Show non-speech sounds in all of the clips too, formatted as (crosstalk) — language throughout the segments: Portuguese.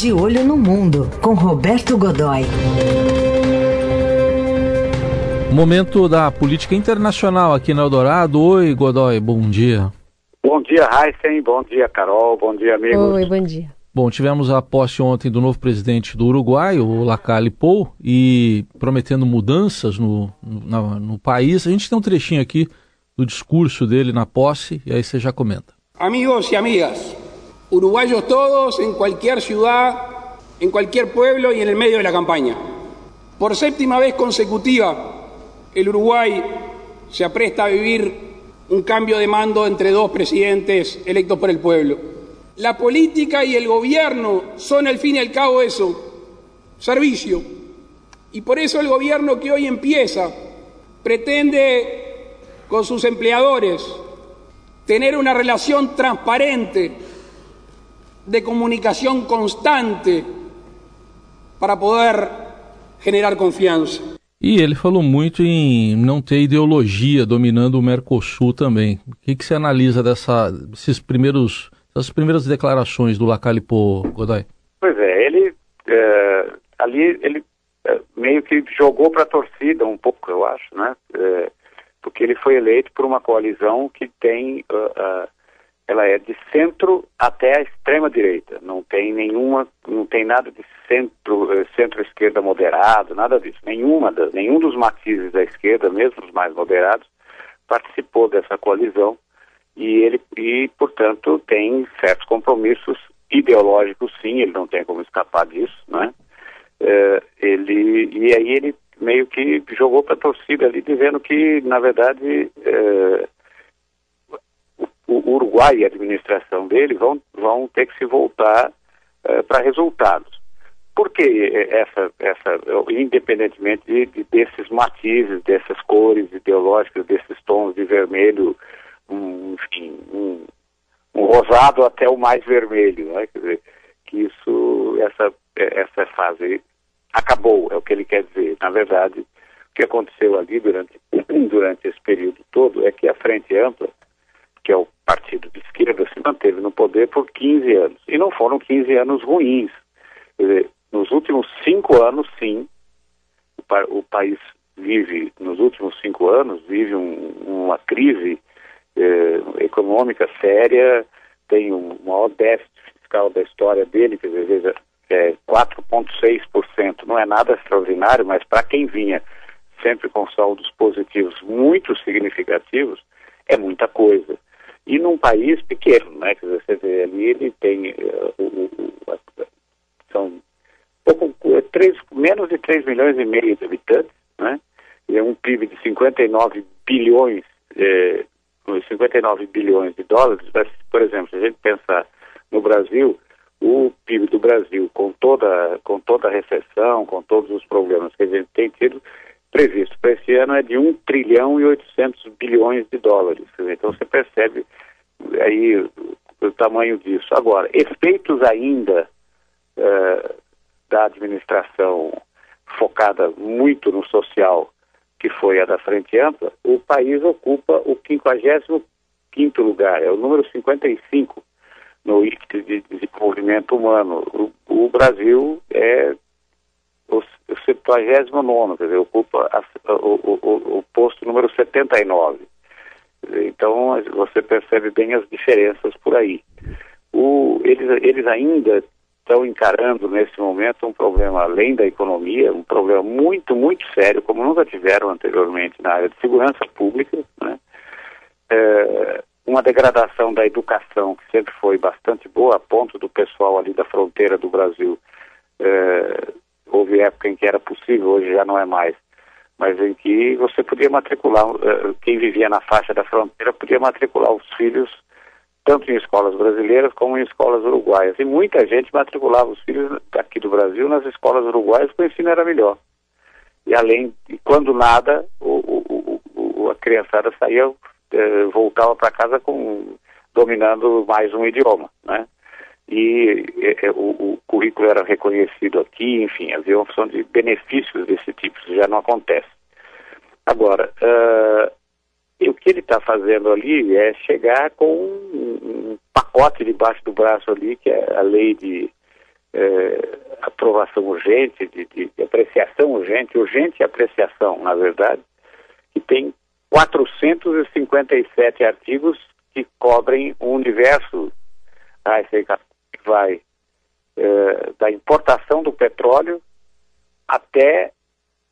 De Olho no Mundo, com Roberto Godoy. Momento da política internacional aqui no Eldorado. Oi, Godoy, bom dia. Bom dia, Heisen. Bom dia, Carol. Bom dia, amigos. Oi, bom dia. Bom, tivemos a posse ontem do novo presidente do Uruguai, o Lacalle Pou, e prometendo mudanças no, no, no país. A gente tem um trechinho aqui do discurso dele na posse, e aí você já comenta. Amigos e amigas, uruguayos todos, en cualquier ciudad, en cualquier pueblo y en el medio de la campaña. Por séptima vez consecutiva, el Uruguay se apresta a vivir un cambio de mando entre dos presidentes electos por el pueblo. La política y el gobierno son al fin y al cabo eso, servicio. Y por eso el gobierno que hoy empieza pretende con sus empleadores tener una relación transparente, de comunicación constante, para poder generar confianza. E ele falou muito em não ter ideologia dominando o Mercosul também. O que, que você analisa dessa, desses primeiros, dessas primeiras declarações do Lacalipo, Godoy? Pois é, ele é, ali ele é, meio que jogou para a torcida um pouco, eu acho, né? É, porque ele foi eleito por uma coalizão que tem uh, uh, ela é de centro até a extrema direita. Não tem nenhuma, não tem nada de centro, eh, centro-esquerda moderado, nada disso. Nenhuma, nenhum dos matizes da esquerda, mesmo os mais moderados, participou dessa coalizão e ele, e portanto, tem certos compromissos ideológicos, sim. Ele não tem como escapar disso, né? É, ele e aí ele meio que jogou para a torcida ali, dizendo que, na verdade, é, o Uruguai e a administração dele vão, vão ter que se voltar uh, para resultados. Por que essa, essa independentemente de, de, desses matizes, dessas cores ideológicas, desses tons de vermelho, um, enfim, um, um, rosado até o mais vermelho, né? quer dizer, que isso, essa, essa fase acabou, é o que ele quer dizer. Na verdade, o que aconteceu ali durante, (coughs) durante esse período todo é que a Frente Ampla, que é o partido de esquerda se manteve no poder por 15 anos. E não foram 15 anos ruins. Nos últimos cinco anos, sim, o, pa o, país vive, nos últimos cinco anos, vive um, uma crise eh, econômica séria, tem um maior déficit fiscal da história dele, quer dizer, veja, é 4,6%. Não é nada extraordinário, mas para quem vinha sempre com saldos positivos muito significativos, é muita coisa. E num país pequeno, né? Dizer, você vê ali, ele tem uh, o, o, são pouco, é, três, menos de 3 milhões e meio de habitantes, né? E é um PIB de 59 bilhões, eh, 59 bilhões de dólares, mas, por exemplo, se a gente pensar no Brasil, o PIB do Brasil, com toda, com toda a recessão, com todos os problemas que a gente tem tido, previsto para esse ano é de 1 trilhão e 800 bilhões de dólares. Então você percebe aí o tamanho disso. Agora, efeitos ainda uh, da administração focada muito no social, que foi a da Frente Ampla, o país ocupa o 55 lugar, é o número 55 no índice de desenvolvimento humano. O, o Brasil é 79, quer dizer, ocupa a, o, o, o posto número 79. Então você percebe bem as diferenças por aí. O, eles, eles ainda estão encarando nesse momento um problema além da economia, um problema muito, muito sério, como nunca tiveram anteriormente na área de segurança pública, né? É, uma degradação da educação que sempre foi bastante boa, a ponto do pessoal ali da fronteira do Brasil. É, houve época em que era possível, hoje já não é mais mas em que você podia matricular, eh, quem vivia na faixa da fronteira podia matricular os filhos tanto em escolas brasileiras como em escolas uruguaias. E muita gente matriculava os filhos aqui do Brasil nas escolas uruguaias porque o ensino era melhor. E além, e quando nada, o, o, o, a criançada saía, eh, voltava para casa com, dominando mais um idioma, né? E eh, o, o, currículo era reconhecido aqui, enfim, havia uma opção de benefícios desse tipo, isso já não acontece. Agora, uh, o que ele está fazendo ali é chegar com um, um, pacote debaixo do braço ali, que é a lei de, é, aprovação urgente, de, de, de, apreciação urgente, urgente apreciação, na verdade, que tem 457 artigos que cobrem o universo ah, que vai é, da importação do petróleo até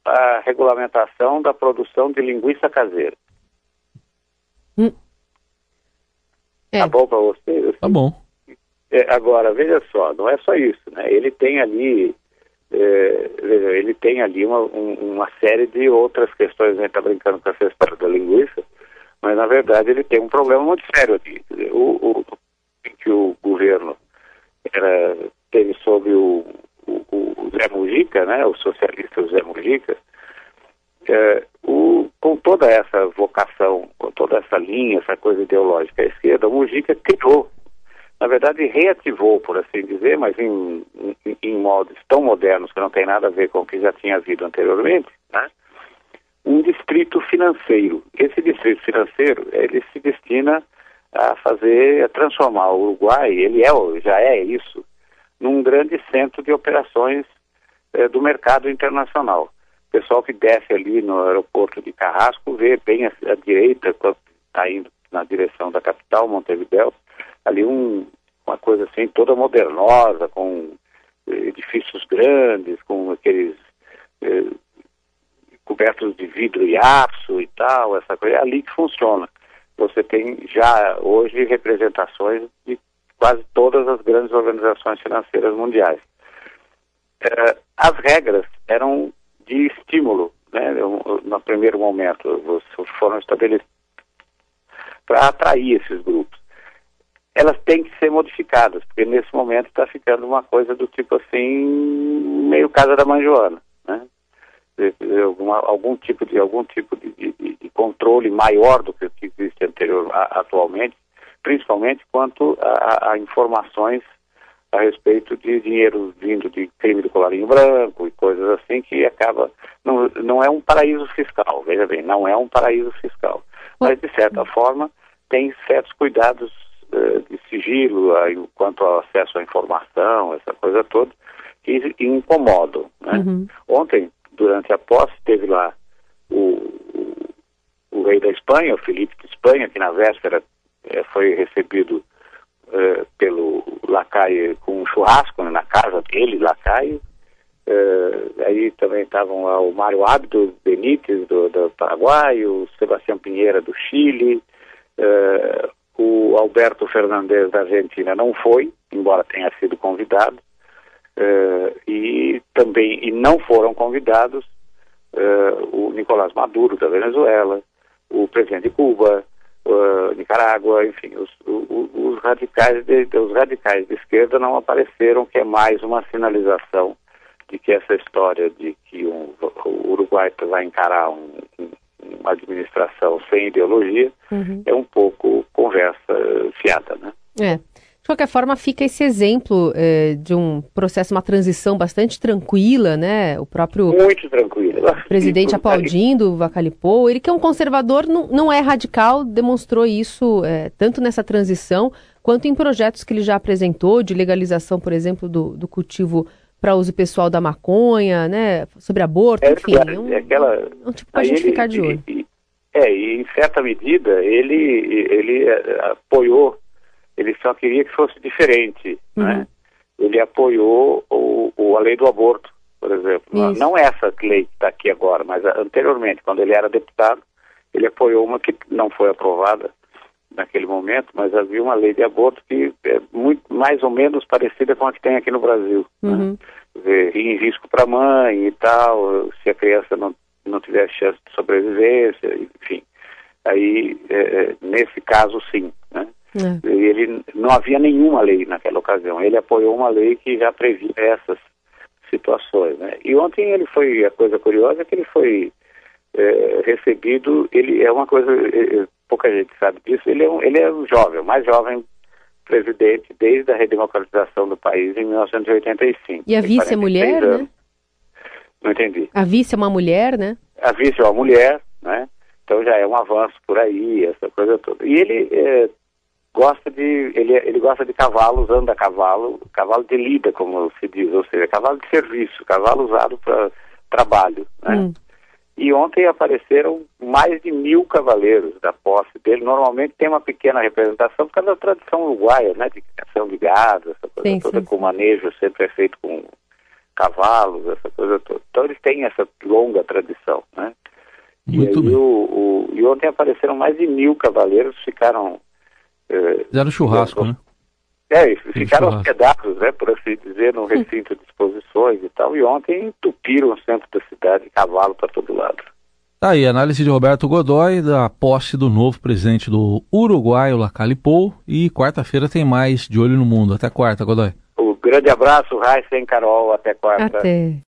a regulamentação da produção de linguiça caseira. Hum. É. Tá bom para você? Tá bom. É, agora, veja só, não é só isso, né? Ele tem ali, é, veja, ele tem ali uma, um, uma série de outras questões, a gente está brincando com essa história da linguiça, mas na verdade ele tem um problema muito sério aqui. O, o que o governo né, o socialista Zé Mujica, é, o, com toda essa vocação, com toda essa linha, essa coisa ideológica à esquerda, o Mujica criou na verdade, reativou, por assim dizer, mas em, em, em, modos tão modernos que não tem nada a ver com o que já tinha havido anteriormente, né? um distrito financeiro. Esse distrito financeiro, ele se destina a fazer, a transformar o Uruguai, ele é, já é isso, num grande centro de operações eh, do mercado internacional. O pessoal que desce ali no aeroporto de Carrasco vê bem à, à direita, está indo na direção da capital, Montevideo, ali um, uma coisa assim toda modernosa, com edifícios grandes, com aqueles eh, cobertos de vidro e aço e tal, essa coisa, é ali que funciona. Você tem já hoje representações de quase todas as grandes organizações financeiras mundiais. Eh, as regras eram de estímulo, né, no primeiro momento, foram estabelecidas para atrair esses grupos elas têm que ser modificadas, porque nesse momento está ficando uma coisa do tipo assim, meio casa da manjoana, né? Alguma, algum tipo de algum tipo de, de, de, controle maior do que existe anterior a, atualmente, principalmente quanto a, a, informações a respeito de dinheiro vindo de crime do colarinho branco e coisas assim que acaba não, não é um paraíso fiscal, veja bem, não é um paraíso fiscal, mas de certa forma tem certos cuidados eh, de sigilo quanto ao acesso à informação, essa coisa toda, que incomodam. Né? Uhum. Ontem, durante a posse, teve lá o, o, o, rei da Espanha, o Felipe de Espanha, que na véspera eh, foi recebido eh, pelo Lacaio com um churrasco né, na casa dele, Lacaio. aí também estavam lá o Mário Abdo Benítez, do, do Paraguai, o Sebastião Pinheira, do Chile, o Alberto Fernandes da Argentina não foi, embora tenha sido convidado, e também e não foram convidados o Nicolás Maduro da Venezuela, o presidente de Cuba, uh, Nicarágua, enfim, os, os, os radicais de, os radicais de esquerda não apareceram, que é mais uma sinalização de que essa história de que um, o Uruguai vai encarar um, um uma administração sem ideologia, uhum. é um pouco conversa fiada, né? É. De qualquer forma, fica esse exemplo é, de um processo, uma transição bastante tranquila, né? O próprio tranquila. presidente aplaudindo o Vacalipou, ele que é um conservador, não, não é radical, demonstrou isso é, tanto nessa transição quanto em projetos que ele já apresentou de legalização, por exemplo, do, do cultivo para uso pessoal da maconha, né? Sobre aborto, é, enfim. É um, é aquela, é um tipo para a gente ele, ficar de olho. E, é, e em certa medida ele, ele é, apoiou, ele só queria que fosse diferente, uhum. né? Ele apoiou o, o, a lei do aborto, por exemplo. Isso. Não essa lei que está aqui agora, mas anteriormente, quando ele era deputado, ele apoiou uma que não foi aprovada naquele momento, mas havia uma lei de aborto que é muito mais ou menos parecida com a que tem aqui no Brasil. Né? Uhum. Né? em risco para a mãe e tal, se a criança não, não tiver chance de sobrevivência, enfim. Aí, é, é nesse caso, sim. Né? É. Ele não havia nenhuma lei naquela ocasião. Ele apoiou uma lei que já previa essas situações. Né? E ontem ele foi, a coisa curiosa é que ele foi é, recebido, ele é uma coisa, é, é pouca gente sabe disso, ele é um, ele é um jovem, o mais jovem presidente desde a redemocratização do país em 1985. E a vice é mulher, anos. né? Não entendi. A vice é uma mulher, né? A vice é uma mulher, né? Então já é um avanço por aí, essa coisa toda. E ele é, gosta de ele, ele gosta de cavalos, anda a cavalo, cavalo de lida, como se diz, ou seja, cavalo de serviço, cavalo usado para trabalho, né? Hum. E ontem apareceram mais de mil cavaleiros da posse dele. Normalmente tem uma pequena representação por causa da tradição uruguaia, né? De criação de gado, essa coisa sim, toda, sim. com manejo sempre é feito com cavalos, essa coisa toda. Então eles têm essa longa tradição, né? Muito e, aí, o, o, e ontem apareceram mais de mil cavaleiros, ficaram... Eh, Fizeram churrasco, né? É, ficaram hospedados, né, por assim dizer, no recinto de exposições e tal, e ontem entupiram o centro da cidade, cavalo para todo lado. Tá aí, análise de Roberto Godoy da posse do novo presidente do Uruguai, o Lacalle Pou, e quarta-feira tem mais De Olho no Mundo. Até quarta, Godoy. Um grande abraço, Raíssa e Carol, até quarta. Até.